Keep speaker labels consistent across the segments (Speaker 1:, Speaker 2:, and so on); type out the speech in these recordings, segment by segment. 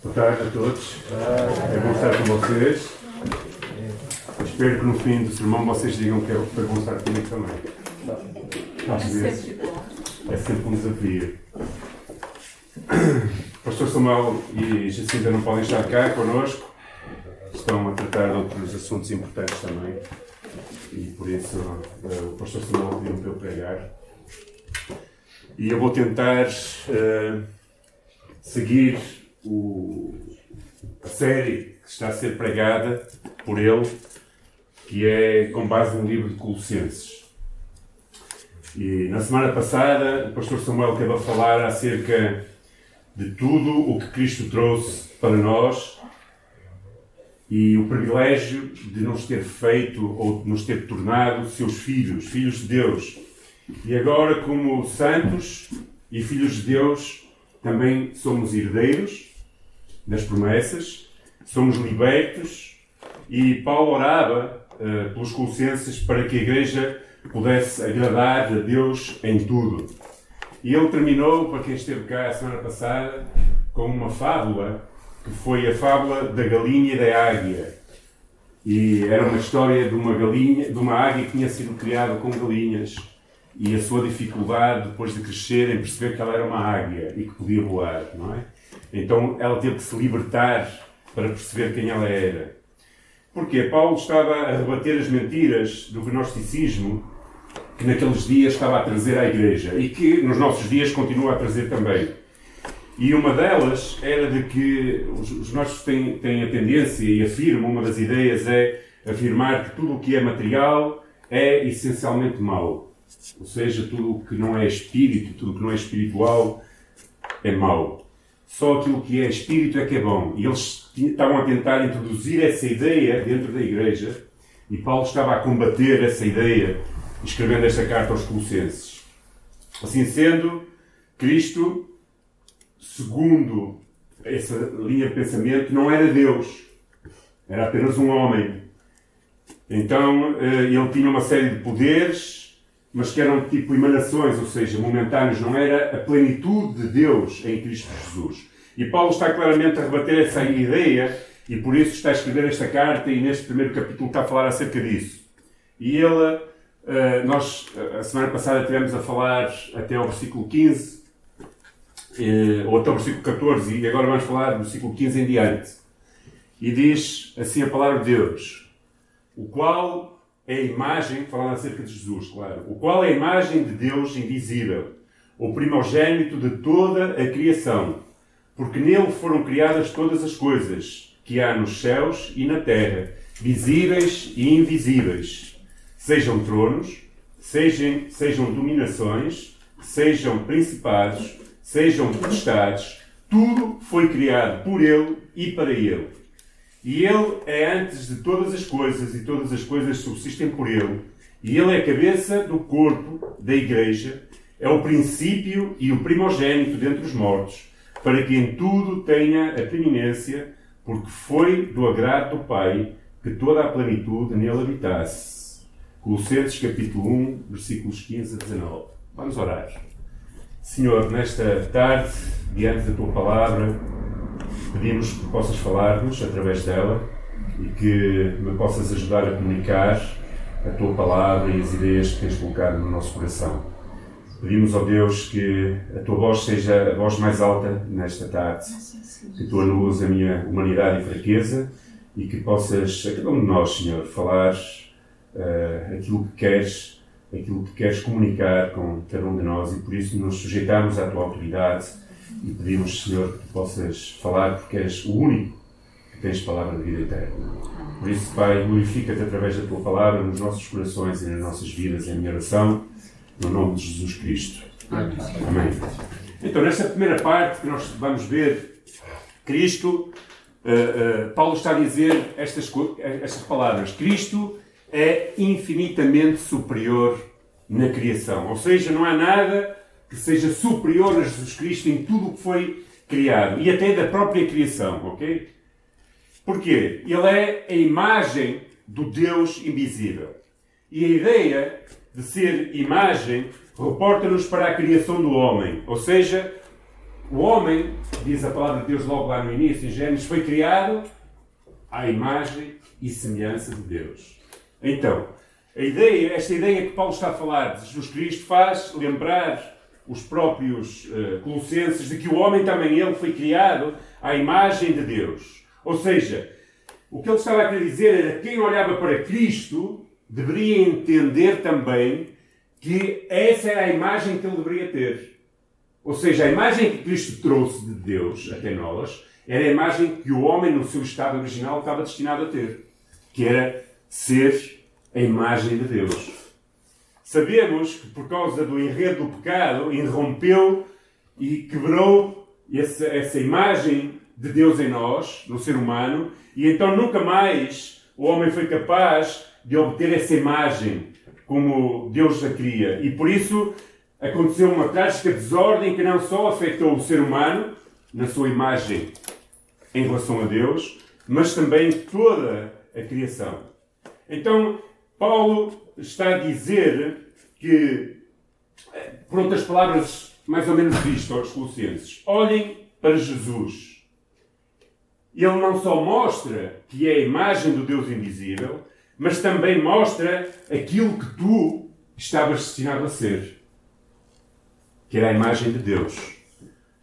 Speaker 1: Boa tarde a todos. É bom estar com vocês. Espero que no fim do sermão vocês digam que é bom estar comigo também. Às vezes é sempre um desafio. Pastor Samuel e Jacinta não podem estar cá connosco. Estão a tratar de outros assuntos importantes também. E por isso eh, o Pastor Samuel pediu-me para eu pregar. E eu vou tentar uh, seguir o, a série que está a ser pregada por ele, que é com base no livro de Colossenses. E na semana passada, o pastor Samuel teve a falar acerca de tudo o que Cristo trouxe para nós e o privilégio de nos ter feito ou de nos ter tornado seus filhos, filhos de Deus. E agora, como santos e filhos de Deus, também somos herdeiros das promessas, somos libertos e Paulo orava uh, pelos Colossenses para que a igreja pudesse agradar a Deus em tudo. E ele terminou, para quem esteve cá a semana passada, com uma fábula, que foi a fábula da galinha e da águia. E era uma história de uma galinha, de uma águia que tinha sido criada com galinhas e a sua dificuldade depois de crescer em perceber que ela era uma águia e que podia voar, não é? Então ela teve que se libertar para perceber quem ela era. Porque Paulo estava a rebater as mentiras do gnosticismo que naqueles dias estava a trazer à igreja e que nos nossos dias continua a trazer também. E uma delas era de que os nossos têm, têm a tendência e afirmam, uma das ideias é afirmar que tudo o que é material é essencialmente mau. Ou seja, tudo o que não é espírito, tudo o que não é espiritual é mau só aquilo que é espírito é que é bom. E eles estavam a tentar introduzir essa ideia dentro da igreja e Paulo estava a combater essa ideia escrevendo esta carta aos Colossenses. Assim sendo, Cristo, segundo essa linha de pensamento, não era Deus, era apenas um homem. Então eh, ele tinha uma série de poderes mas que eram tipo emanações, ou seja, momentâneos, não era a plenitude de Deus em Cristo Jesus. E Paulo está claramente a rebater essa ideia e por isso está a escrever esta carta e neste primeiro capítulo está a falar acerca disso. E ele, eh, nós, a semana passada tivemos a falar até ao versículo 15, eh, ou até ao versículo 14, e agora vamos falar do versículo 15 em diante. E diz assim a palavra de Deus, o qual é a imagem, falando acerca de Jesus, claro, o qual é a imagem de Deus invisível, o primogênito de toda a criação, porque nele foram criadas todas as coisas que há nos céus e na terra, visíveis e invisíveis, sejam tronos, sejam, sejam dominações, sejam principados, sejam potestades, tudo foi criado por ele e para ele. E Ele é antes de todas as coisas, e todas as coisas subsistem por Ele. E Ele é a cabeça do corpo da Igreja, é o princípio e o primogênito dentre os mortos, para que em tudo tenha a preeminência, porque foi do agrado do Pai que toda a plenitude nele habitasse. Colossenses capítulo 1, versículos 15 a 19. Vamos orar. Senhor, nesta tarde, diante da tua palavra, pedimos que possas falar-nos através dela e que me possas ajudar a comunicar a tua palavra e as ideias que tens colocado no nosso coração. Pedimos ao Deus que a tua voz seja a voz mais alta nesta tarde, que tu anules a minha humanidade e fraqueza e que possas, a cada um de nós, Senhor, falar uh, aquilo que queres, aquilo que queres comunicar com cada um de nós e por isso nos sujeitamos à tua autoridade e pedimos, Senhor, que possas falar porque és o único que tens palavra de vida eterna. Por isso, Pai, glorifica-te através da tua palavra nos nossos corações e nas nossas vidas, em minha oração, no nome de Jesus Cristo. Amém. Então, nesta primeira parte que nós vamos ver, Cristo, uh, uh, Paulo está a dizer estas, estas palavras: Cristo é infinitamente superior na criação. Ou seja, não há nada que seja superior a Jesus Cristo em tudo o que foi criado e até da própria criação, ok? Porquê? Ele é a imagem do Deus invisível. E a ideia de ser imagem reporta-nos para a criação do homem, ou seja, o homem, diz a palavra de Deus logo lá no início, em Gênesis, foi criado à imagem e semelhança de Deus. Então, a ideia, esta ideia que Paulo está a falar de Jesus Cristo faz lembrar os próprios uh, colossenses de que o homem também ele foi criado à imagem de Deus. Ou seja, o que ele estava a querer dizer era que quem olhava para Cristo deveria entender também que essa era a imagem que ele deveria ter. Ou seja, a imagem que Cristo trouxe de Deus até nós era a imagem que o homem, no seu estado original, estava destinado a ter, que era ser a imagem de Deus. Sabemos que por causa do enredo do pecado, irrompeu e quebrou essa, essa imagem de Deus em nós, no ser humano, e então nunca mais o homem foi capaz de obter essa imagem como Deus a queria. E por isso aconteceu uma trágica desordem que não só afetou o ser humano, na sua imagem em relação a Deus, mas também toda a criação. Então, Paulo está a dizer que, por outras palavras, mais ou menos isto aos Colossenses: olhem para Jesus. Ele não só mostra que é a imagem do Deus invisível, mas também mostra aquilo que tu estavas destinado a ser, que era a imagem de Deus.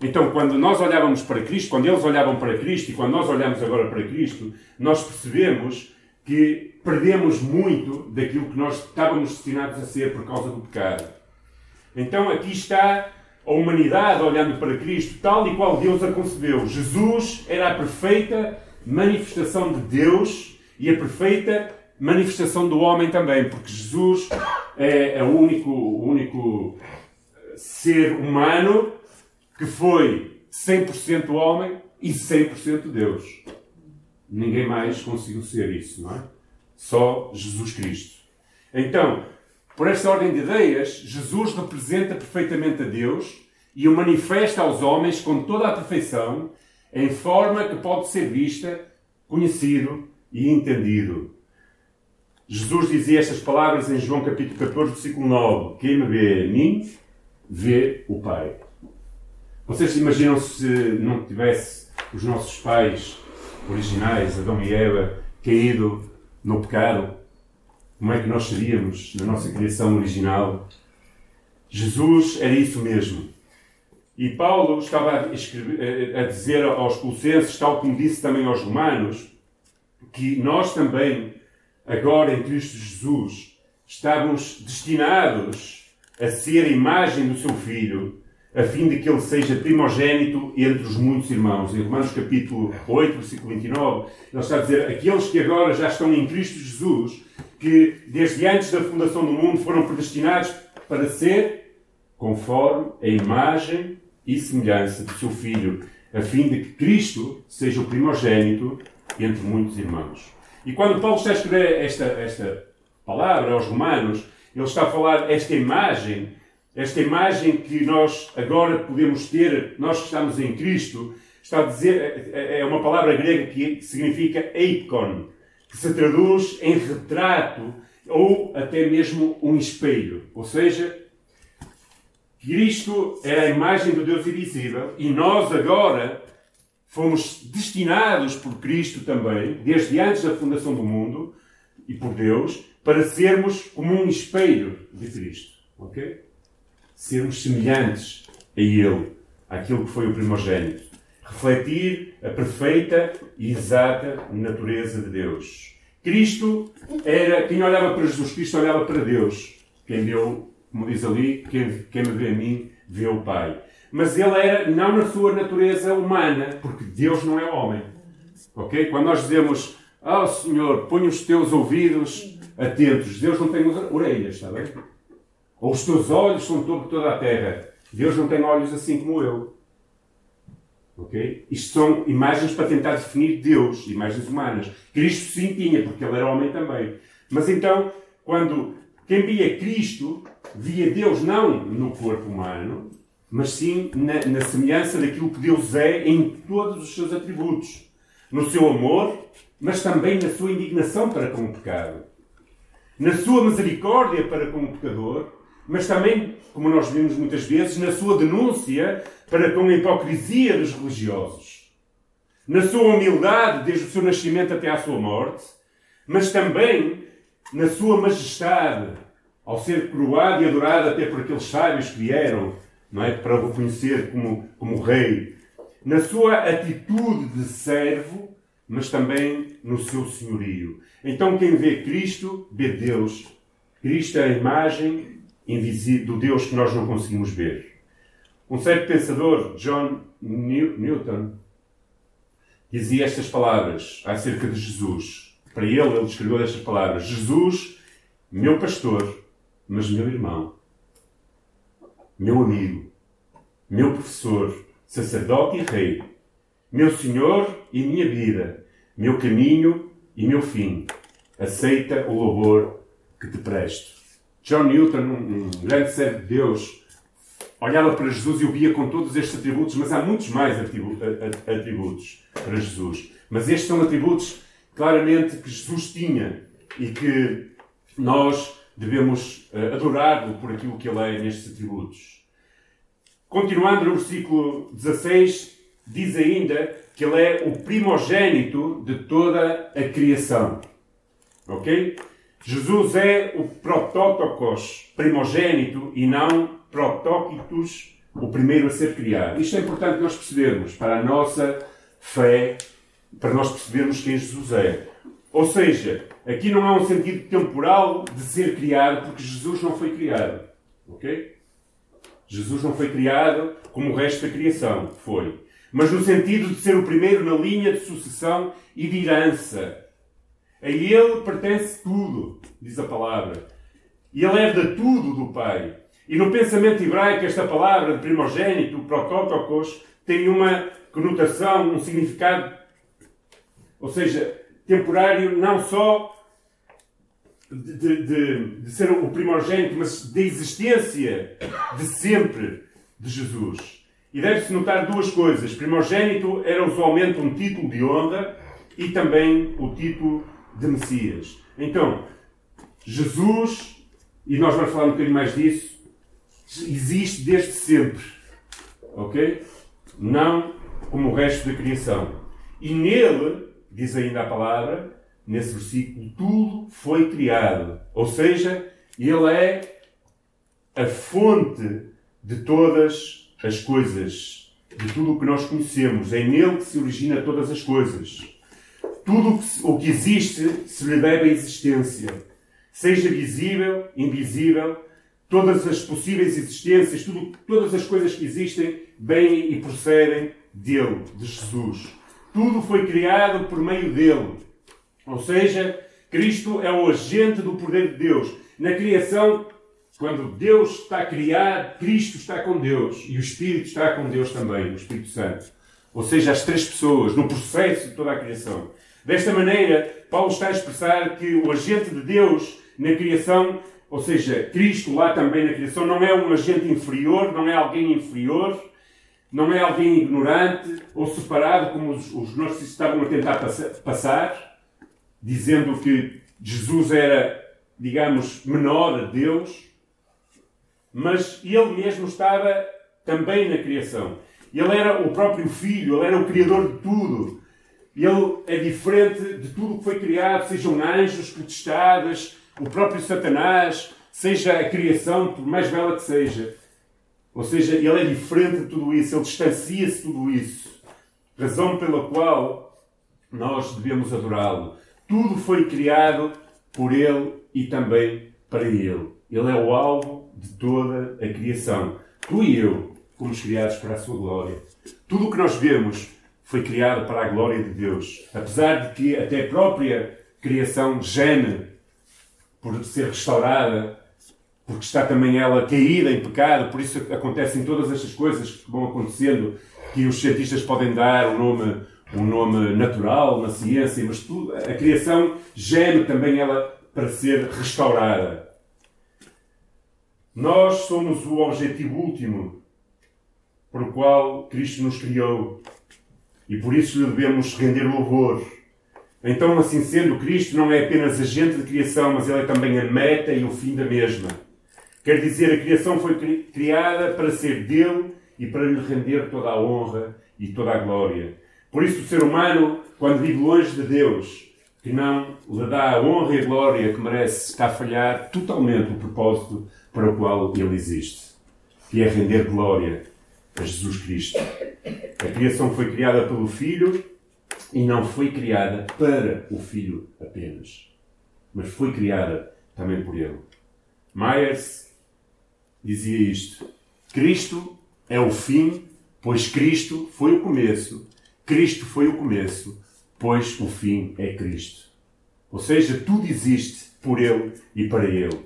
Speaker 1: Então, quando nós olhávamos para Cristo, quando eles olhavam para Cristo e quando nós olhamos agora para Cristo, nós percebemos que perdemos muito daquilo que nós estávamos destinados a ser por causa do pecado. Então, aqui está a humanidade olhando para Cristo tal e qual Deus a concebeu. Jesus era a perfeita manifestação de Deus e a perfeita manifestação do homem também, porque Jesus é, é o único, o único ser humano que foi 100% homem e 100% Deus. Ninguém mais conseguiu ser isso, não é? Só Jesus Cristo. Então, por esta ordem de ideias, Jesus representa perfeitamente a Deus e o manifesta aos homens com toda a perfeição, em forma que pode ser vista, conhecido e entendido. Jesus dizia estas palavras em João capítulo 14, versículo 9: Quem me vê a mim, vê o Pai. Vocês imaginam se não tivesse os nossos pais originais, Adão e Eva, caído no pecado? Como é que nós seríamos na nossa criação original? Jesus era isso mesmo. E Paulo estava a, escrever, a dizer aos Colossenses, tal como disse também aos Romanos, que nós também, agora em Cristo Jesus, estamos destinados a ser a imagem do seu Filho a fim de que ele seja primogênito entre os muitos irmãos. Em Romanos capítulo 8, versículo 29, ele está a dizer, aqueles que agora já estão em Cristo Jesus, que desde antes da fundação do mundo foram predestinados para ser conforme a imagem e semelhança do seu Filho, a fim de que Cristo seja o primogênito entre muitos irmãos. E quando Paulo está a escrever esta, esta palavra aos Romanos, ele está a falar esta imagem esta imagem que nós agora podemos ter, nós que estamos em Cristo, está a dizer, é uma palavra grega que significa eikon, que se traduz em retrato ou até mesmo um espelho. Ou seja, Cristo era a imagem do Deus invisível e nós agora fomos destinados por Cristo também, desde antes da fundação do mundo e por Deus, para sermos como um espelho de Cristo. Ok? Sermos semelhantes a Ele, àquilo que foi o primogênito. Refletir a perfeita e exata natureza de Deus. Cristo era, quem olhava para Jesus Cristo olhava para Deus. Quem deu, como diz ali, quem, quem me vê a mim, vê o Pai. Mas ele era não na sua natureza humana, porque Deus não é homem. Ok? Quando nós dizemos, oh Senhor, põe os teus ouvidos atentos, Deus não tem orelhas, está bem? Os teus olhos são sobre toda a terra. Deus não tem olhos assim como eu. Ok? Isto são imagens para tentar definir Deus, imagens humanas. Cristo sim tinha, porque ele era homem também. Mas então, quando quem via Cristo, via Deus não no corpo humano, mas sim na, na semelhança daquilo que Deus é em todos os seus atributos. No seu amor, mas também na sua indignação para com o pecado. Na sua misericórdia para com o pecador, mas também, como nós vimos muitas vezes, na sua denúncia para com a hipocrisia dos religiosos. Na sua humildade, desde o seu nascimento até à sua morte, mas também na sua majestade, ao ser coroado e adorado até por aqueles sábios que vieram não é, para o reconhecer como, como rei. Na sua atitude de servo, mas também no seu senhorio. Então, quem vê Cristo, vê Deus. Cristo é a imagem invisível do Deus que nós não conseguimos ver. Um certo pensador, John Newton, dizia estas palavras acerca de Jesus. Para ele, ele escreveu estas palavras: Jesus, meu pastor, mas meu irmão, meu amigo, meu professor, sacerdote e rei, meu Senhor e minha vida, meu caminho e meu fim. Aceita o louvor que te presto. John Newton, um, grande servo de Deus, olhava para Jesus e o via com todos estes atributos, mas há muitos mais atributos para Jesus. Mas estes são atributos claramente que Jesus tinha e que nós devemos uh, adorá-lo por aquilo que ele é nestes atributos. Continuando no versículo 16, diz ainda que ele é o primogênito de toda a criação. Ok? Jesus é o protótocos primogênito e não protóquitos, o primeiro a ser criado. Isto é importante nós percebermos para a nossa fé, para nós percebermos quem Jesus é. Ou seja, aqui não há um sentido temporal de ser criado, porque Jesus não foi criado. Ok? Jesus não foi criado como o resto da criação foi. Mas no sentido de ser o primeiro na linha de sucessão e de herança. A ele pertence tudo, diz a palavra. E ele herda tudo do Pai. E no pensamento hebraico, esta palavra de primogênito, protótocos, tem uma conotação, um significado, ou seja, temporário, não só de, de, de, ser o primogênito, mas da existência de sempre de Jesus. E deve-se notar duas coisas. Primogênito era usualmente um título de honra e também o título de Messias. Então, Jesus, e nós vamos falar um bocadinho mais disso, existe desde sempre. Ok? Não como o resto da criação. E nele, diz ainda a palavra, nesse versículo, tudo foi criado. Ou seja, ele é a fonte de todas as coisas, de tudo o que nós conhecemos. É nele que se origina todas as coisas. Tudo o que existe se lhe deve à existência, seja visível, invisível, todas as possíveis existências, tudo, todas as coisas que existem, vêm e procedem dele, de Jesus. Tudo foi criado por meio dele. Ou seja, Cristo é o agente do poder de Deus. Na criação, quando Deus está a criar, Cristo está com Deus e o Espírito está com Deus também, o Espírito Santo. Ou seja, as três pessoas, no processo de toda a criação. Desta maneira, Paulo está a expressar que o agente de Deus na criação, ou seja, Cristo lá também na criação, não é um agente inferior, não é alguém inferior, não é alguém ignorante ou separado, como os, os nossos estavam a tentar passar dizendo que Jesus era, digamos, menor a Deus, mas ele mesmo estava também na criação. Ele era o próprio Filho, ele era o Criador de tudo. Ele é diferente de tudo o que foi criado, sejam anjos, potestades, o próprio Satanás, seja a criação, por mais bela que seja. Ou seja, ele é diferente de tudo isso, ele distancia-se de tudo isso. Razão pela qual nós devemos adorá-lo. Tudo foi criado por Ele e também para Ele. Ele é o alvo de toda a criação. Tu e eu fomos criados para a Sua glória. Tudo o que nós vemos foi criado para a glória de Deus. Apesar de que até a própria criação geme por ser restaurada, porque está também ela caída em pecado, por isso acontecem todas estas coisas que vão acontecendo, que os cientistas podem dar o nome um nome natural na ciência, mas tudo, a criação geme também ela para ser restaurada. Nós somos o objetivo último por o qual Cristo nos criou e por isso lhe devemos render louvor. Então, assim sendo, Cristo não é apenas agente de criação, mas ele é também a meta e o fim da mesma. Quer dizer, a criação foi criada para ser dele e para lhe render toda a honra e toda a glória. Por isso, o ser humano, quando vive longe de Deus, que não lhe dá a honra e a glória que merece, está a falhar totalmente o propósito para o qual ele existe, que é render glória a Jesus Cristo. A criação foi criada pelo Filho e não foi criada para o Filho apenas, mas foi criada também por ele. Myers dizia isto: Cristo é o fim, pois Cristo foi o começo. Cristo foi o começo, pois o fim é Cristo. Ou seja, tudo existe por Ele e para Ele.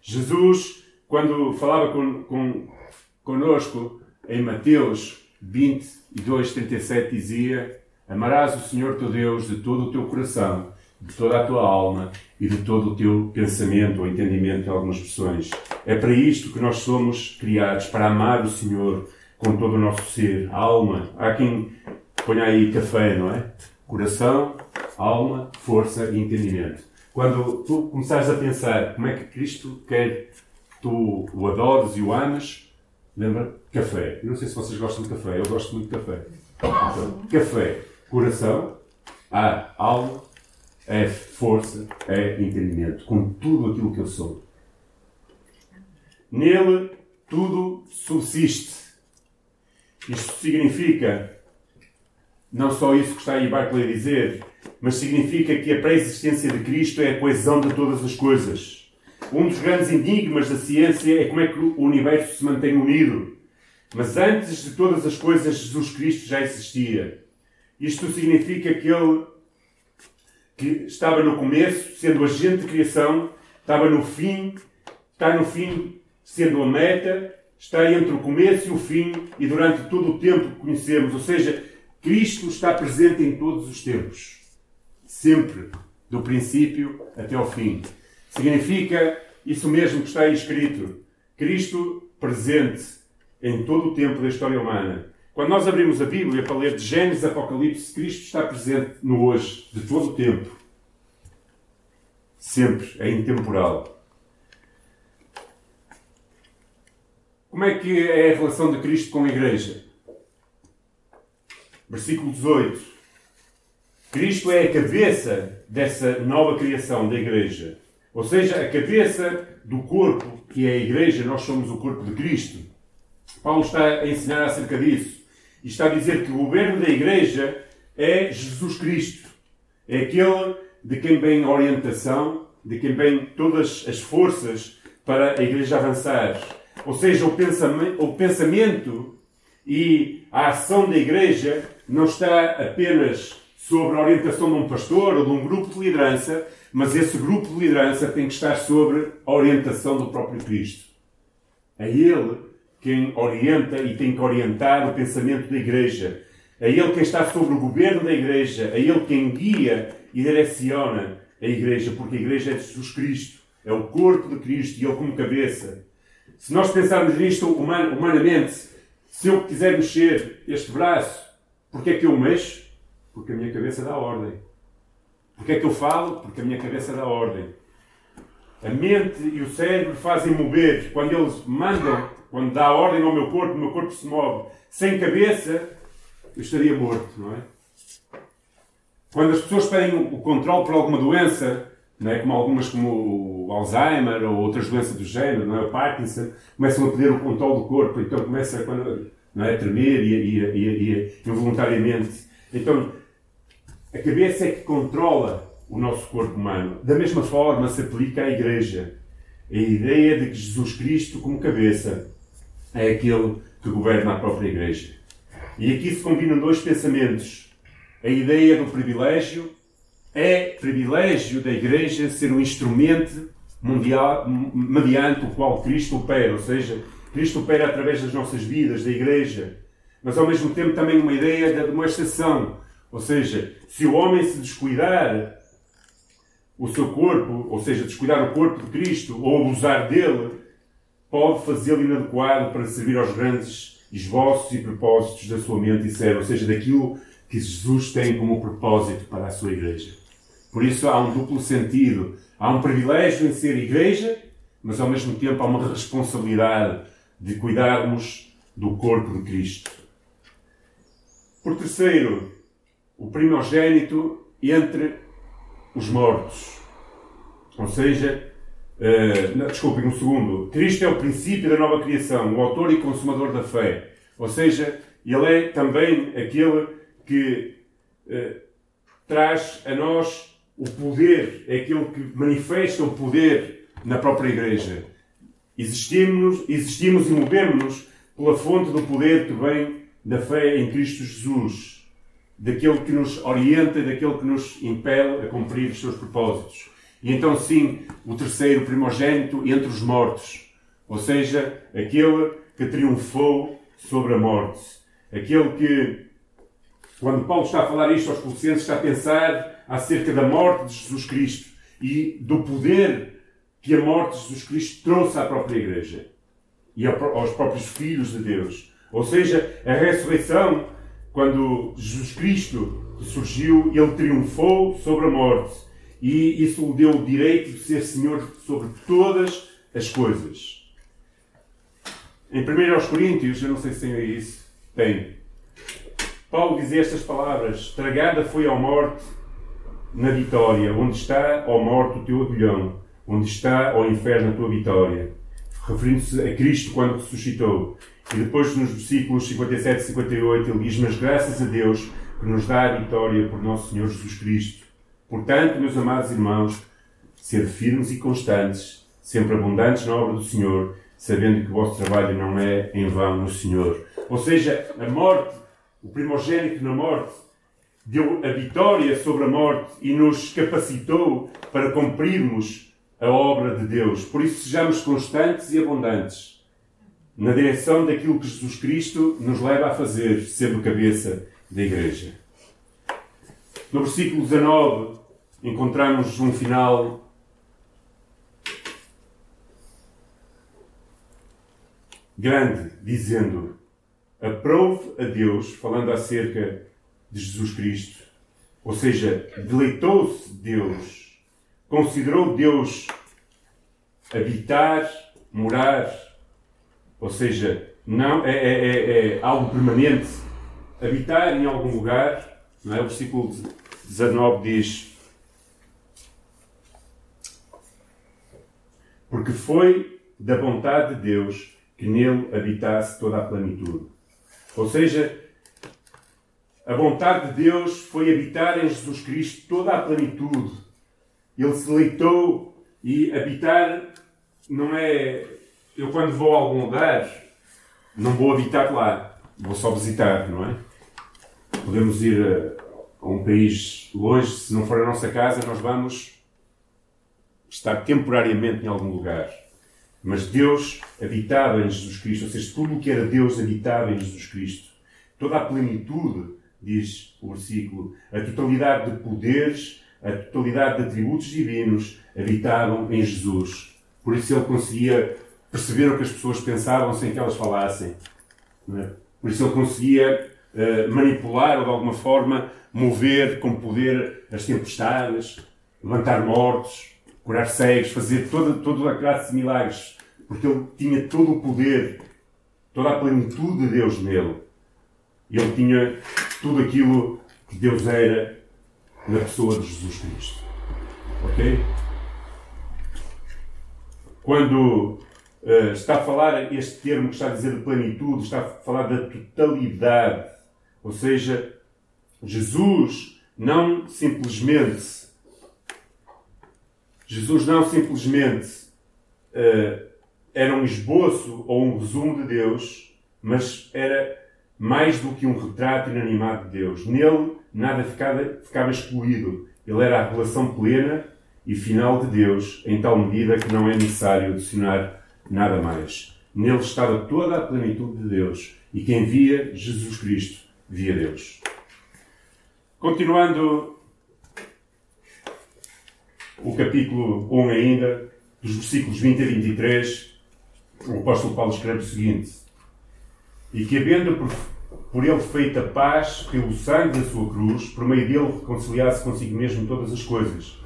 Speaker 1: Jesus, quando falava con, con, conosco em Mateus 22, 37, dizia: Amarás o Senhor teu Deus de todo o teu coração, de toda a tua alma e de todo o teu pensamento ou entendimento, em algumas expressões. É para isto que nós somos criados, para amar o Senhor com todo o nosso ser, alma. Há quem ponha aí café, não é? Coração, alma, força e entendimento. Quando tu começares a pensar como é que Cristo quer que tu o adores e o ames, lembra? Café. Eu não sei se vocês gostam de café, eu gosto muito de café. Então, café, coração, A, alma, F, força, E, entendimento. Com tudo aquilo que eu sou. Nele tudo subsiste. Isto significa não só isso que está aí Barclay a dizer, mas significa que a pré-existência de Cristo é a coesão de todas as coisas. Um dos grandes enigmas da ciência é como é que o universo se mantém unido. Mas antes de todas as coisas, Jesus Cristo já existia. Isto significa que ele que estava no começo, sendo agente de criação, estava no fim, está no fim, sendo a meta, está entre o começo e o fim e durante todo o tempo que conhecemos. Ou seja, Cristo está presente em todos os tempos. Sempre. Do princípio até ao fim. Significa isso mesmo que está escrito. Cristo presente em todo o tempo da história humana. Quando nós abrimos a Bíblia para ler de Gênesis a Apocalipse, Cristo está presente no hoje, de todo o tempo. Sempre. É intemporal. Como é que é a relação de Cristo com a Igreja? Versículo 18. Cristo é a cabeça dessa nova criação da Igreja. Ou seja, a cabeça do corpo que é a Igreja, nós somos o corpo de Cristo. Paulo está a ensinar acerca disso. E está a dizer que o governo da Igreja é Jesus Cristo. É aquele de quem vem a orientação, de quem vem todas as forças para a Igreja avançar. Ou seja, o pensamento, o pensamento e a ação da Igreja não está apenas sobre a orientação de um pastor ou de um grupo de liderança, mas esse grupo de liderança tem que estar sobre a orientação do próprio Cristo. É Ele quem orienta e tem que orientar o pensamento da Igreja. É Ele quem está sobre o governo da Igreja. É Ele quem guia e direciona a Igreja, porque a Igreja é Jesus Cristo. É o corpo de Cristo e Ele como cabeça. Se nós pensarmos nisto humanamente, se eu quiser mexer este braço, Porquê é que eu mexo? Porque a minha cabeça dá ordem. Porquê é que eu falo? Porque a minha cabeça dá ordem. A mente e o cérebro fazem mover. Quando eles mandam, quando dá ordem ao meu corpo, o meu corpo se move. Sem cabeça, eu estaria morto, não é? Quando as pessoas pedem o controle por alguma doença, não é? como algumas como o Alzheimer ou outras doenças do género, não é? o Parkinson, começam a pedir o controle do corpo. Então começa, quando não é? tremer e, e, e, e involuntariamente. Então, a cabeça é que controla o nosso corpo humano. Da mesma forma se aplica à Igreja. A ideia de que Jesus Cristo, como cabeça, é aquele que governa a própria Igreja. E aqui se combinam dois pensamentos. A ideia do privilégio é privilégio da Igreja ser um instrumento mundial mediante o qual Cristo opera, ou seja, Cristo opera através das nossas vidas, da Igreja, mas ao mesmo tempo também uma ideia da demonstração. Ou seja, se o homem se descuidar o seu corpo, ou seja, descuidar o corpo de Cristo ou abusar dele, pode fazê-lo inadequado para servir aos grandes esboços e propósitos da sua mente e cérebro, ou seja, daquilo que Jesus tem como propósito para a sua igreja. Por isso há um duplo sentido. Há um privilégio em ser igreja mas ao mesmo tempo há uma responsabilidade de cuidarmos do corpo de Cristo. Por terceiro, o primogênito entre os mortos. Ou seja, uh, desculpem, um segundo. Cristo é o princípio da nova criação, o autor e consumador da fé. Ou seja, ele é também aquele que uh, traz a nós o poder, é aquele que manifesta o poder na própria Igreja. Existimos, existimos e movemos-nos pela fonte do poder que vem da fé em Cristo Jesus, daquele que nos orienta, daquele que nos impele a cumprir os seus propósitos. E então, sim, o terceiro primogênito entre os mortos, ou seja, aquele que triunfou sobre a morte, aquele que, quando Paulo está a falar isto aos Colossenses, está a pensar acerca da morte de Jesus Cristo e do poder que a morte de Jesus Cristo trouxe à própria Igreja e aos próprios filhos de Deus. Ou seja, a ressurreição, quando Jesus Cristo surgiu, ele triunfou sobre a morte e isso lhe deu o direito de ser Senhor sobre todas as coisas. Em 1 Coríntios, eu não sei se tem isso, tem. Paulo diz estas palavras: Tragada foi a morte na vitória, onde está, ó morte, o teu agulhão, onde está, ó inferno, a tua vitória. Referindo-se a Cristo quando ressuscitou. E depois, nos versículos 57 e 58, ele diz: Mas graças a Deus que nos dá a vitória por nosso Senhor Jesus Cristo. Portanto, meus amados irmãos, ser firmes e constantes, sempre abundantes na obra do Senhor, sabendo que o vosso trabalho não é em vão no Senhor. Ou seja, a morte, o primogênito na morte, deu a vitória sobre a morte e nos capacitou para cumprirmos a obra de Deus. Por isso, sejamos constantes e abundantes na direção daquilo que Jesus Cristo nos leva a fazer, sendo cabeça da Igreja. No versículo 19, encontramos um final grande, dizendo: Aprove a Deus, falando acerca de Jesus Cristo, ou seja, deleitou-se Deus, considerou Deus habitar, morar, ou seja, não é, é, é, é algo permanente, habitar em algum lugar não é? O versículo 19 diz: Porque foi da vontade de Deus que nele habitasse toda a plenitude. Ou seja, a vontade de Deus foi habitar em Jesus Cristo toda a plenitude. Ele se leitou e habitar não é. Eu, quando vou a algum lugar, não vou habitar lá, vou só visitar, não é? Podemos ir a um país longe, se não for a nossa casa, nós vamos estar temporariamente em algum lugar. Mas Deus habitava em Jesus Cristo, ou seja, tudo o que era Deus habitava em Jesus Cristo. Toda a plenitude, diz o versículo, a totalidade de poderes, a totalidade de atributos divinos habitavam em Jesus. Por isso ele conseguia perceber o que as pessoas pensavam sem que elas falassem. É? Por isso ele conseguia uh, manipular ou de alguma forma mover com poder as tempestades, levantar mortos, curar cegos, fazer toda, toda a classe de milagres, porque ele tinha todo o poder, toda a plenitude de Deus nele. Ele tinha tudo aquilo que Deus era na pessoa de Jesus Cristo. Ok? Quando uh, está a falar este termo que está a dizer de plenitude, está a falar da totalidade, ou seja, Jesus não simplesmente Jesus não simplesmente uh, era um esboço ou um resumo de Deus, mas era mais do que um retrato inanimado de Deus. Nele nada ficava, ficava excluído. Ele era a relação plena e final de Deus, em tal medida que não é necessário adicionar nada mais. Nele estava toda a plenitude de Deus e quem via Jesus Cristo via Deus. Continuando o capítulo 1 ainda, dos versículos 20 a 23, o apóstolo Paulo escreve o seguinte: E que, havendo por, ele feita paz pelo sangue da sua cruz, por meio dele reconciliasse consigo mesmo todas as coisas,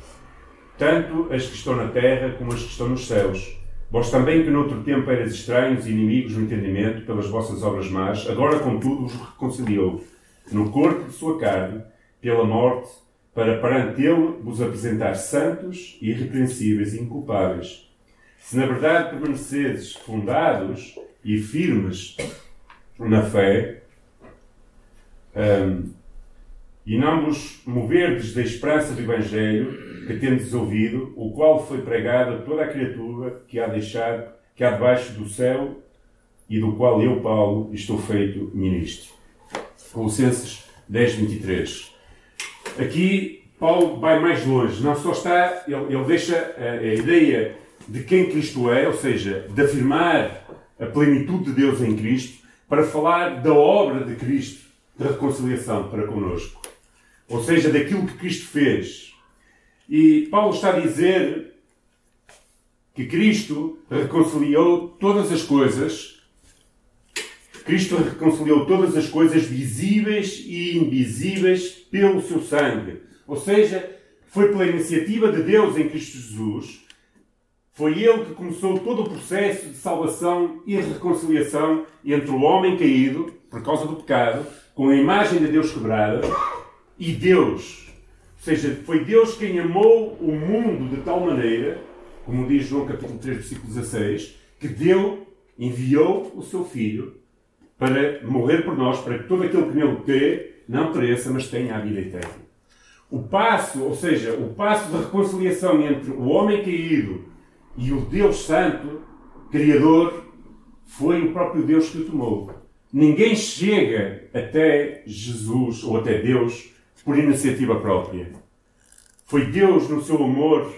Speaker 1: tanto as que estão na terra como as que estão nos céus, Vós também que noutro tempo eras estranhos e inimigos no entendimento pelas vossas obras más, agora contudo vos reconciliou no corpo de sua carne, pela morte, para perante ele vos apresentar santos, irrepreensíveis e inculpáveis. Se na verdade permanecedes fundados e firmes na fé, um, e não vos moverdes da esperança do Evangelho que tendes ouvido, o qual foi pregado a toda a criatura que há deixado, que há debaixo do céu, e do qual eu, Paulo, estou feito ministro. Colossenses 10, 23. Aqui Paulo vai mais longe, não só está, ele, ele deixa a, a ideia de quem Cristo é, ou seja, de afirmar a plenitude de Deus em Cristo, para falar da obra de Cristo, de reconciliação para conosco. Ou seja, daquilo que Cristo fez. E Paulo está a dizer que Cristo reconciliou todas as coisas. Cristo reconciliou todas as coisas visíveis e invisíveis pelo seu sangue. Ou seja, foi pela iniciativa de Deus em Cristo Jesus. Foi Ele que começou todo o processo de salvação e reconciliação entre o homem caído, por causa do pecado, com a imagem de Deus quebrada, e Deus. Ou seja, foi Deus quem amou o mundo de tal maneira, como diz João capítulo 3, versículo 16, que deu, enviou o seu Filho para morrer por nós, para que todo aquele que nele crê não pereça, mas tenha a vida eterna. O passo, ou seja, o passo de reconciliação entre o homem caído e o Deus Santo, Criador, foi o próprio Deus que o tomou. Ninguém chega até Jesus ou até Deus por iniciativa própria. Foi Deus, no seu amor,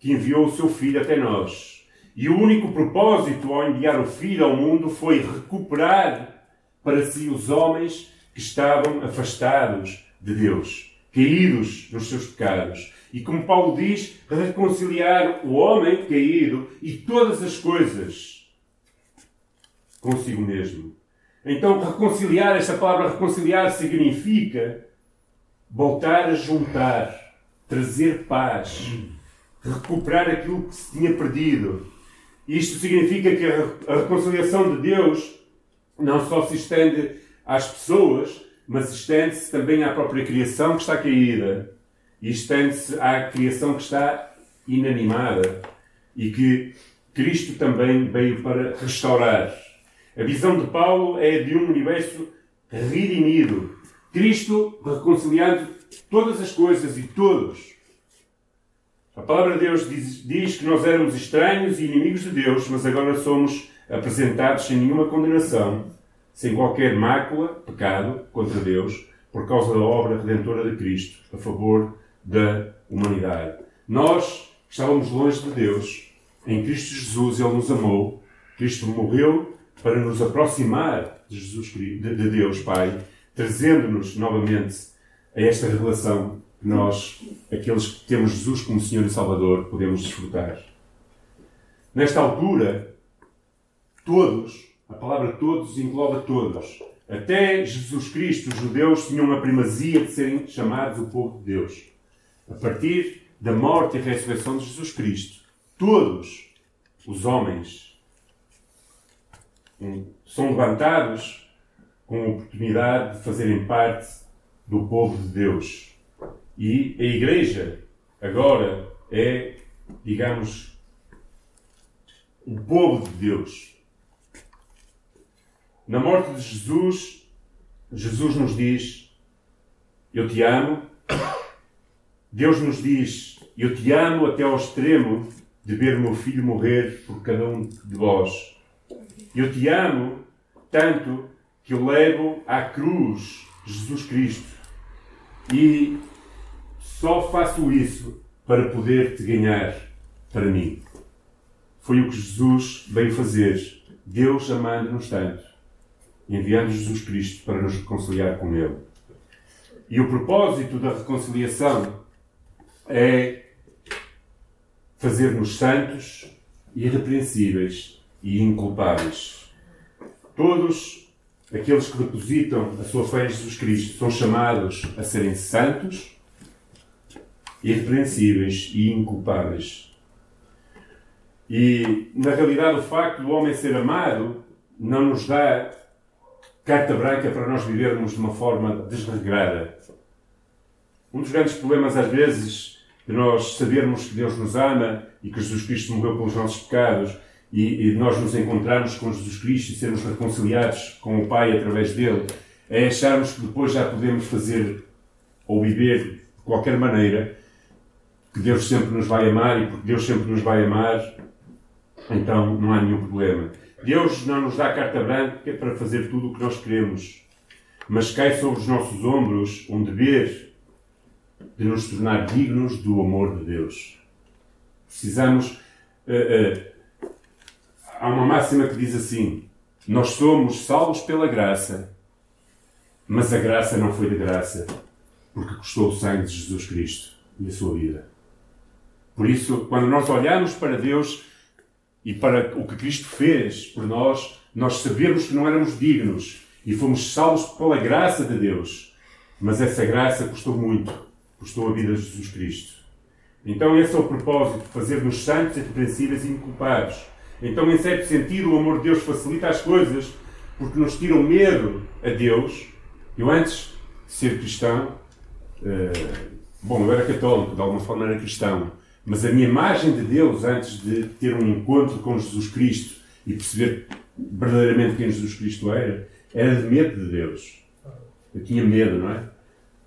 Speaker 1: que enviou o seu Filho até nós. E o único propósito ao enviar o Filho ao mundo foi recuperar para si os homens que estavam afastados de Deus, caídos nos seus pecados. E como Paulo diz, reconciliar o homem caído e todas as coisas consigo mesmo. Então, reconciliar, esta palavra reconciliar significa voltar a juntar, trazer paz, recuperar aquilo que se tinha perdido. Isto significa que a reconciliação de Deus não só se estende às pessoas, mas estende-se também à própria criação que está caída e estende-se à criação que está inanimada e que Cristo também veio para restaurar. A visão de Paulo é de um universo redimido, Cristo reconciliando todas as coisas e todos. A palavra de Deus diz, diz, que nós éramos estranhos e inimigos de Deus, mas agora somos apresentados sem nenhuma condenação, sem qualquer mácula, pecado contra Deus, por causa da obra redentora de Cristo, a favor da humanidade. Nós estávamos longe de Deus. Em Cristo Jesus Ele nos amou. Cristo morreu para nos aproximar de, Jesus, de Deus Pai trazendo-nos novamente a esta revelação que nós, aqueles que temos Jesus como Senhor e Salvador, podemos desfrutar. Nesta altura, todos, a palavra todos engloba todos. Até Jesus Cristo, os judeus tinham uma primazia de serem chamados o povo de Deus. A partir da morte e ressurreição de Jesus Cristo, todos os homens são levantados com a oportunidade de fazerem parte do povo de Deus. E a Igreja agora é, digamos, o povo de Deus. Na morte de Jesus, Jesus nos diz: Eu te amo. Deus nos diz: Eu te amo até ao extremo de ver meu filho morrer por cada um de vós. Eu te amo tanto que eu levo à cruz Jesus Cristo. E só faço isso para poder te ganhar para mim. Foi o que Jesus veio fazer. Deus amando-nos tanto, enviando Jesus Cristo para nos reconciliar com Ele. E o propósito da reconciliação é fazer-nos santos, irrepreensíveis e inculpáveis. Todos aqueles que depositam a sua fé em Jesus Cristo são chamados a serem santos, irrepreensíveis e inculpáveis. E, na realidade, o facto do homem ser amado não nos dá carta branca para nós vivermos de uma forma desregrada. Um dos grandes problemas, às vezes, de nós sabermos que Deus nos ama e que Jesus Cristo morreu pelos nossos pecados e, e nós nos encontrarmos com Jesus Cristo e sermos reconciliados com o Pai através dele, é acharmos que depois já podemos fazer ou viver de qualquer maneira, que Deus sempre nos vai amar e porque Deus sempre nos vai amar, então não há nenhum problema. Deus não nos dá carta branca para fazer tudo o que nós queremos, mas cai sobre os nossos ombros um dever de nos tornar dignos do amor de Deus. Precisamos. Uh, uh, há uma máxima que diz assim: Nós somos salvos pela graça, mas a graça não foi de graça, porque custou o sangue de Jesus Cristo e a sua vida. Por isso, quando nós olhamos para Deus e para o que Cristo fez por nós, nós sabemos que não éramos dignos e fomos salvos pela graça de Deus. Mas essa graça custou muito, custou a vida de Jesus Cristo. Então, esse é o propósito, fazer-nos santos, irrepreensíveis e inculpados. Então, em certo sentido, o amor de Deus facilita as coisas porque nos tira o medo a Deus. Eu, antes de ser cristão, uh, bom, eu era católico, de alguma forma era cristão, mas a minha imagem de Deus, antes de ter um encontro com Jesus Cristo e perceber verdadeiramente quem Jesus Cristo era, era de medo de Deus. Eu tinha medo, não é?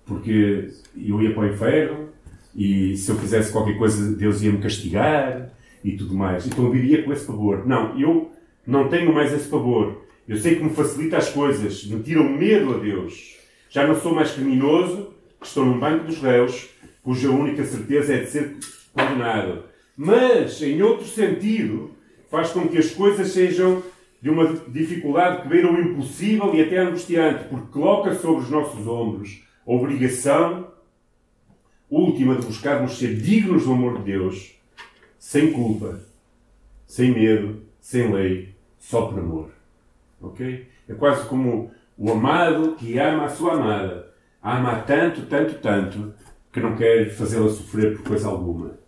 Speaker 1: Porque eu ia para o inferno e se eu fizesse qualquer coisa, Deus ia me castigar e tudo mais. Então eu vivia com esse pavor. Não, eu não tenho mais esse pavor. Eu sei que me facilita as coisas, me tira o medo a Deus. Já não sou mais criminoso, que estou num banco dos réus, cuja única certeza é de ser condenado. Mas, em outro sentido, faz com que as coisas sejam de uma dificuldade que beira o impossível e até angustiante, porque coloca sobre os nossos ombros a obrigação última de buscarmos ser dignos do amor de Deus, sem culpa, sem medo, sem lei, só por amor. Ok? É quase como o amado que ama a sua amada. Ama tanto, tanto, tanto, que não quer fazê-la sofrer por coisa alguma.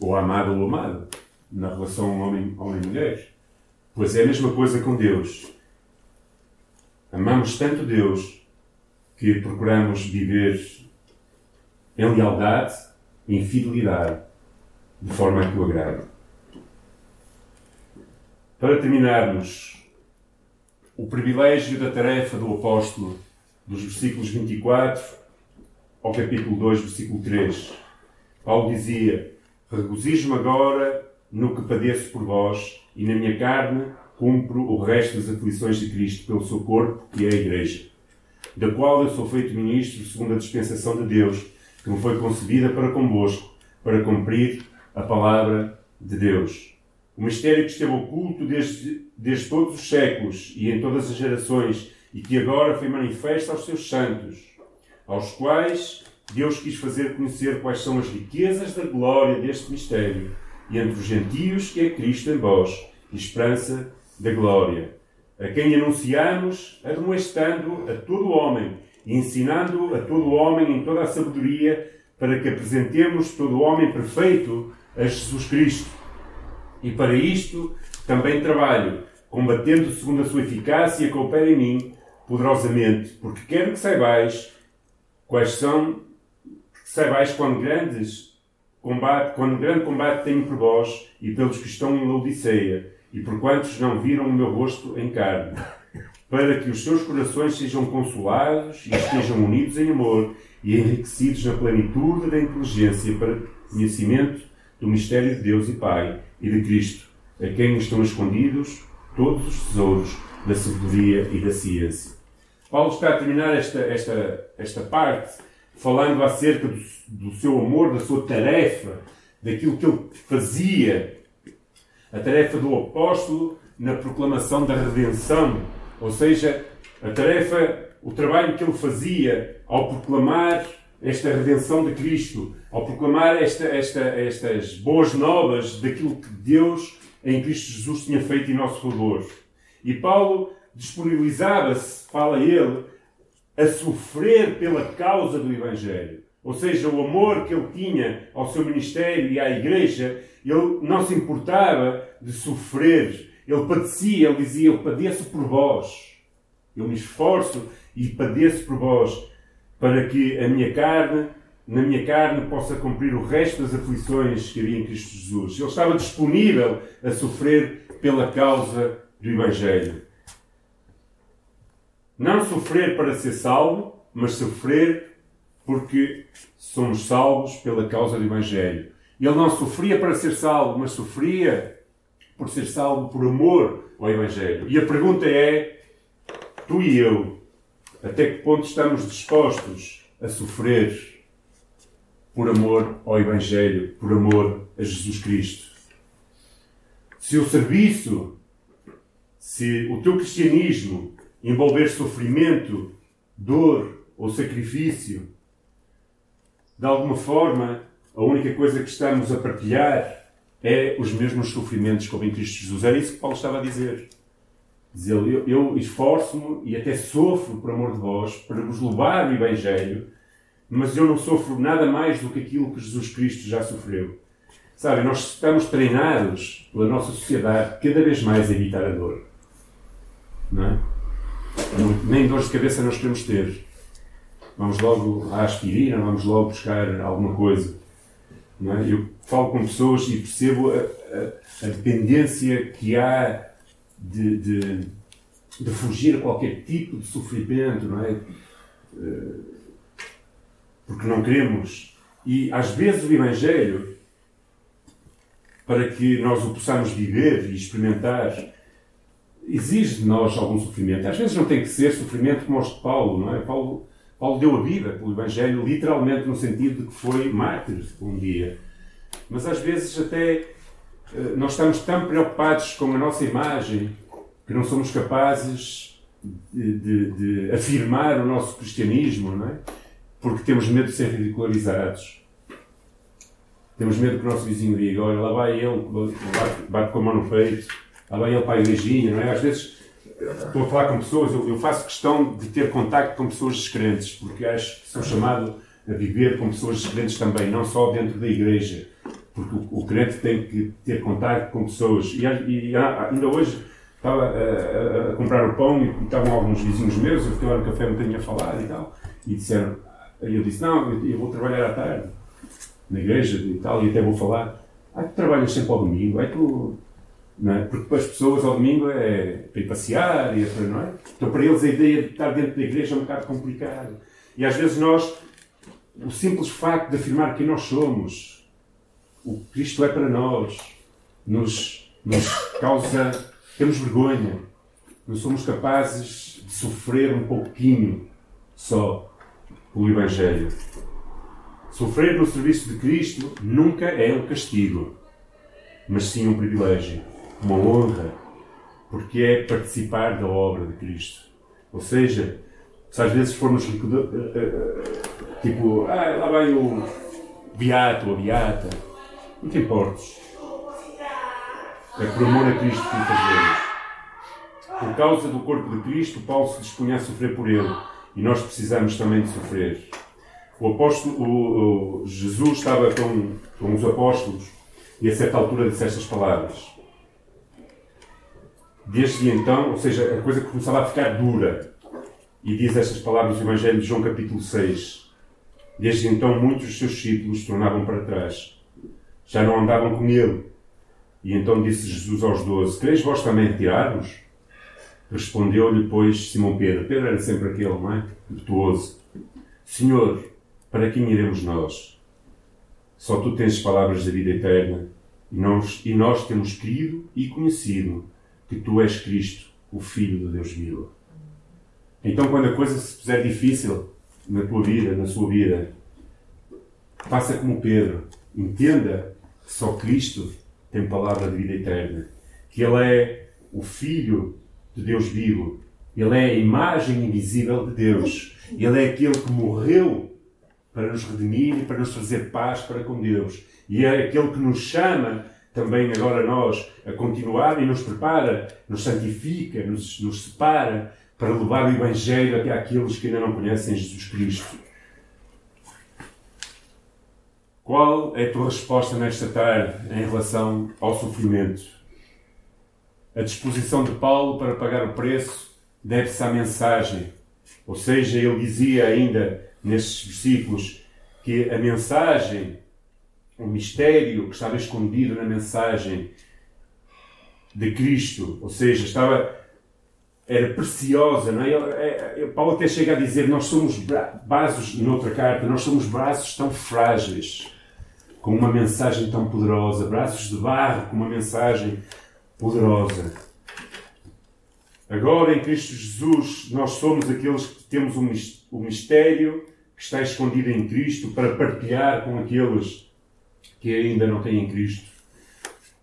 Speaker 1: Ou amada ou amado. Na relação homem-mulher. Pois é a mesma coisa com Deus. Amamos tanto Deus que procuramos viver em lealdade, em fidelidade, de forma que o agrade. Para terminarmos, o privilégio da tarefa do apóstolo, dos versículos 24 ao capítulo 2, versículo 3. Paulo dizia: Regozijo-me agora no que padeço por vós, e na minha carne cumpro o resto das aflições de Cristo pelo seu corpo, que é a Igreja, da qual eu sou feito ministro segundo a dispensação de Deus que me foi concebida para convosco, para cumprir a palavra de Deus. O mistério que esteve oculto desde, desde todos os séculos e em todas as gerações, e que agora foi manifesto aos seus santos, aos quais Deus quis fazer conhecer quais são as riquezas da glória deste mistério, e entre os gentios que é Cristo em vós, esperança da glória, a quem anunciamos, admoestando a todo homem ensinando a todo homem em toda a sabedoria, para que apresentemos todo homem perfeito a Jesus Cristo. E para isto também trabalho, combatendo segundo a sua eficácia que opera em mim poderosamente, porque quero que saibais quais são, que saibais quão grandes combate, quando grande combate tenho por vós e pelos que estão em Laodiceia, e por quantos não viram o meu rosto em carne para que os seus corações sejam consolados e estejam unidos em amor e enriquecidos na plenitude da inteligência para conhecimento do mistério de Deus e Pai e de Cristo, a quem estão escondidos todos os tesouros da sabedoria e da ciência. Paulo está a terminar esta, esta, esta parte falando acerca do, do seu amor, da sua tarefa, daquilo que ele fazia, a tarefa do apóstolo na proclamação da redenção ou seja, a tarefa, o trabalho que ele fazia ao proclamar esta redenção de Cristo, ao proclamar esta, esta, estas boas novas daquilo que Deus em Cristo Jesus tinha feito em nosso favor. E Paulo disponibilizava-se, fala ele, a sofrer pela causa do Evangelho. ou seja, o amor que ele tinha ao seu ministério e à igreja, ele não se importava de sofrer. Ele padecia, ele dizia: Eu padeço por vós. Eu me esforço e padeço por vós, para que a minha carne, na minha carne, possa cumprir o resto das aflições que havia em Cristo Jesus. Ele estava disponível a sofrer pela causa do Evangelho. Não sofrer para ser salvo, mas sofrer porque somos salvos pela causa do Evangelho. Ele não sofria para ser salvo, mas sofria por ser salvo por amor ao Evangelho. E a pergunta é: tu e eu, até que ponto estamos dispostos a sofrer por amor ao Evangelho, por amor a Jesus Cristo? Se o serviço, se o teu cristianismo envolver sofrimento, dor ou sacrifício, de alguma forma, a única coisa que estamos a partilhar é os mesmos sofrimentos como em Cristo Jesus. Era isso que Paulo estava a dizer. Diz ele, eu, eu esforço-me e até sofro por amor de vós para vos levar o Evangelho, mas eu não sofro nada mais do que aquilo que Jesus Cristo já sofreu. Sabe, nós estamos treinados pela nossa sociedade cada vez mais a evitar a dor. Não é? Nem dores de cabeça nós queremos ter vamos logo à aspirina, vamos logo buscar alguma coisa. É? Eu falo com pessoas e percebo a, a, a dependência que há de, de, de, fugir a qualquer tipo de sofrimento, não é? Eh, porque não queremos. E às vezes o Evangelho, para que nós o possamos viver e experimentar, exige de nós algum sofrimento. Às vezes não tem que ser sofrimento como os de Paulo, não é? Paulo Paulo deu a vida pelo Evangelho, literalmente no sentido de que foi mártir um dia. Mas às vezes até nós estamos tão preocupados com a nossa imagem que não somos capazes de, de, de afirmar o nosso cristianismo, não é? Porque temos medo de ser ridicularizados. Temos medo que o nosso vizinho diga: olha, lá vai ele, bate, bate com a mão no peito, lá vai ele para a igrejinha, não é? Às vezes estou a falar com pessoas, eu, eu, faço questão de ter contacto com pessoas descrentes, porque acho que sou chamado a viver com pessoas descrentes também, não só dentro da igreja, porque o, o crente tem que ter contacto com pessoas. E, e ainda hoje estava a, a, a, comprar o pão e estavam alguns vizinhos meus, eu fiquei lá no café um bocadinho a falar e tal, e disseram, aí eu disse, não, eu, eu vou trabalhar à tarde, na igreja e tal, e até vou falar, ah, tu trabalhas sempre ao domingo, aí tu é? Porque para as pessoas ao domingo é para ir passear, e para, não é? Então para eles a ideia de estar dentro da igreja é um bocado complicado. E às vezes nós, o simples facto de afirmar quem nós somos, o Cristo é para nós, nos, nos causa. temos vergonha. Não somos capazes de sofrer um pouquinho só pelo Evangelho. Sofrer no serviço de Cristo nunca é um castigo, mas sim um privilégio uma honra, porque é participar da obra de Cristo. Ou seja, se às vezes formos eh, eh, eh, tipo, ah, lá vai o beato a beata, não te importes. É por amor a Cristo que o fazemos. Por causa do corpo de Cristo, Paulo se dispunha a sofrer por ele. E nós precisamos também de sofrer. O apóstolo, o, o Jesus estava com, com os apóstolos e a certa altura disse estas palavras. Desde então, ou seja, a coisa começava a ficar dura. E diz estas palavras do Evangelho de João, capítulo 6. Desde então, muitos dos seus discípulos tornavam para trás. Já não andavam com ele. E então disse Jesus aos doze: Quereis vós também retirar-vos? Respondeu-lhe, pois, Simão Pedro. Pedro era sempre aquele, não é? Virtuoso. Senhor, para quem iremos nós? Só tu tens palavras da vida eterna. E nós, e nós temos crido e conhecido que tu és Cristo, o Filho de Deus vivo. Então, quando a coisa se puser difícil na tua vida, na sua vida, faça como Pedro. Entenda só Cristo tem palavra de vida eterna. Que Ele é o Filho de Deus vivo. Ele é a imagem invisível de Deus. Ele é aquele que morreu para nos redimir e para nos trazer paz para com Deus. E é aquele que nos chama também agora nós a continuar e nos prepara, nos santifica, nos, nos separa para levar o Evangelho até àqueles que ainda não conhecem Jesus Cristo. Qual é a tua resposta nesta tarde em relação ao sofrimento? A disposição de Paulo para pagar o preço deve-se à mensagem. Ou seja, ele dizia ainda nestes versículos que a mensagem, o mistério que estava escondido na mensagem de Cristo, ou seja, estava era preciosa, não é? é, é Paulo até chega a dizer: Nós somos braços, noutra carta, nós somos braços tão frágeis, com uma mensagem tão poderosa, braços de barro com uma mensagem poderosa. Agora, em Cristo Jesus, nós somos aqueles que temos o mistério que está escondido em Cristo para partilhar com aqueles que ainda não têm Cristo.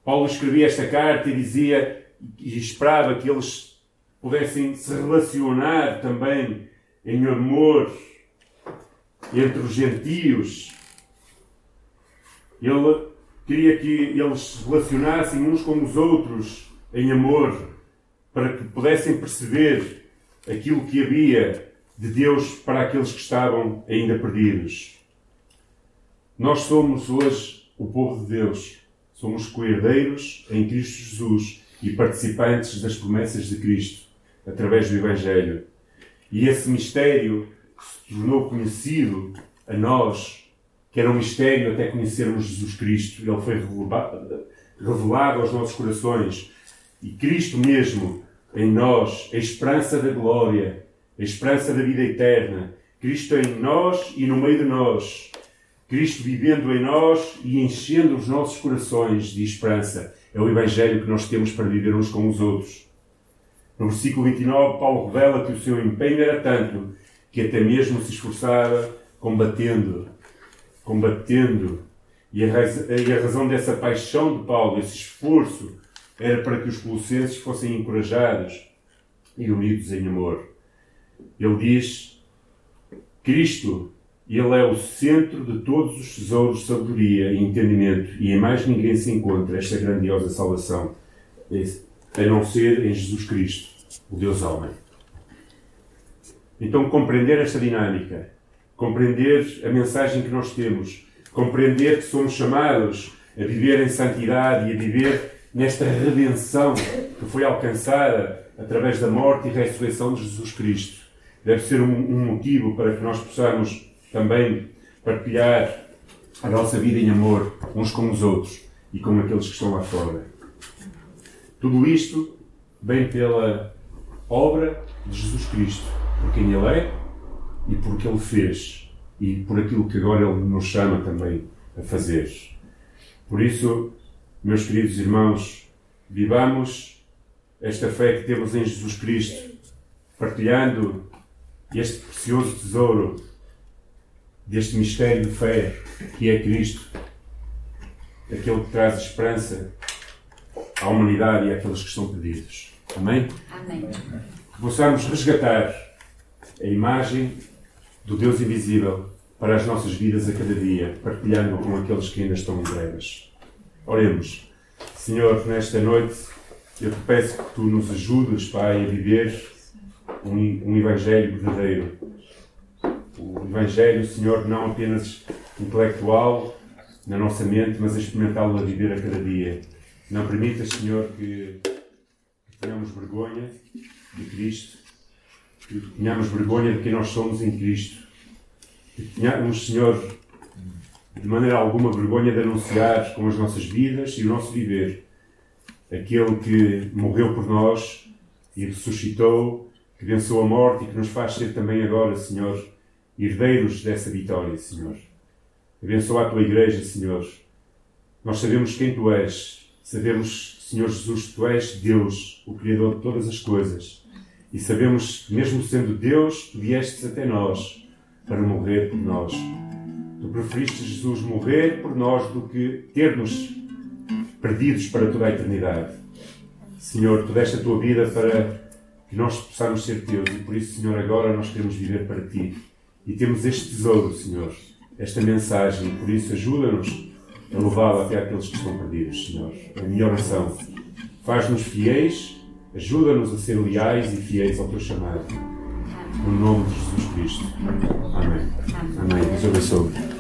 Speaker 1: Paulo escrevia esta carta e dizia e esperava que eles pudessem se relacionar também em amor entre os gentios. Ele queria que eles se relacionassem uns com os outros em amor, para que pudessem perceber aquilo que havia de Deus para aqueles que estavam ainda perdidos. Nós somos hoje o povo de Deus. Somos coerdeiros em Cristo Jesus e participantes das promessas de Cristo através do Evangelho. E esse mistério que se tornou conhecido a nós, que era um mistério até conhecermos Jesus Cristo, ele foi revelado aos nossos corações. E Cristo mesmo em nós, a esperança da glória, a esperança da vida eterna. Cristo em nós e no meio de nós. Cristo vivendo em nós e enchendo os nossos corações de esperança. É o Evangelho que nós temos para viver uns com os outros. No versículo 29, Paulo revela que o seu empenho era tanto que até mesmo se esforçava combatendo, combatendo. E a, e a razão dessa paixão de Paulo, esse esforço, era para que os colossenses fossem encorajados e unidos em amor. Ele diz: Cristo, Ele é o centro de todos os tesouros de sabedoria e entendimento, e em mais ninguém se encontra esta grandiosa salvação a não ser em Jesus Cristo, o Deus homem. Então, compreender esta dinâmica, compreender a mensagem que nós temos, compreender que somos chamados a viver em santidade e a viver nesta redenção que foi alcançada através da morte e ressurreição de Jesus Cristo, deve ser um, um motivo para que nós possamos também partilhar a nossa vida em amor uns com os outros e com aqueles que estão lá fora. Tudo isto vem pela obra de Jesus Cristo, por quem Ele é e por que Ele fez e por aquilo que agora Ele nos chama também a fazer. Por isso, meus queridos irmãos, vivamos esta fé que temos em Jesus Cristo, partilhando este precioso tesouro deste mistério de fé que é Cristo, aquele que traz esperança à humanidade e àqueles que estão perdidos. Amém?
Speaker 2: Amém.
Speaker 1: Que possamos resgatar a imagem do Deus invisível para as nossas vidas a cada dia, partilhando com aqueles que ainda estão em trevas. Oremos. Senhor, nesta noite eu te peço que tu nos ajudes, Pai, a viver um, um Evangelho verdadeiro. O Evangelho, Senhor, não apenas intelectual na nossa mente, mas a experimentá-lo a viver a cada dia. Não permitas, Senhor, que tenhamos vergonha de Cristo, que tenhamos vergonha de quem nós somos em Cristo, que tenhamos, Senhor, de maneira alguma vergonha de anunciar com as nossas vidas e o nosso viver aquele que morreu por nós e ressuscitou, que venceu a morte e que nos faz ser também agora, Senhor, herdeiros dessa vitória, Senhor. Abençoa a tua igreja, Senhor. Nós sabemos quem tu és Sabemos, Senhor Jesus, que Tu és Deus, o Criador de todas as coisas. E sabemos que, mesmo sendo Deus, Tu viestes até nós para morrer por nós. Tu preferiste, Jesus, morrer por nós do que ter-nos perdidos para toda a eternidade. Senhor, Tu deste a Tua vida para que nós possamos ser Teus e por isso, Senhor, agora nós queremos viver para Ti. E temos este tesouro, Senhor, esta mensagem, por isso ajuda-nos a levá-la até aqueles que estão perdidos, Senhor. A minha oração. Faz-nos fiéis, ajuda-nos a ser leais e fiéis ao teu chamado. No nome de Jesus Cristo. Amém. Amém. Deus abençoe.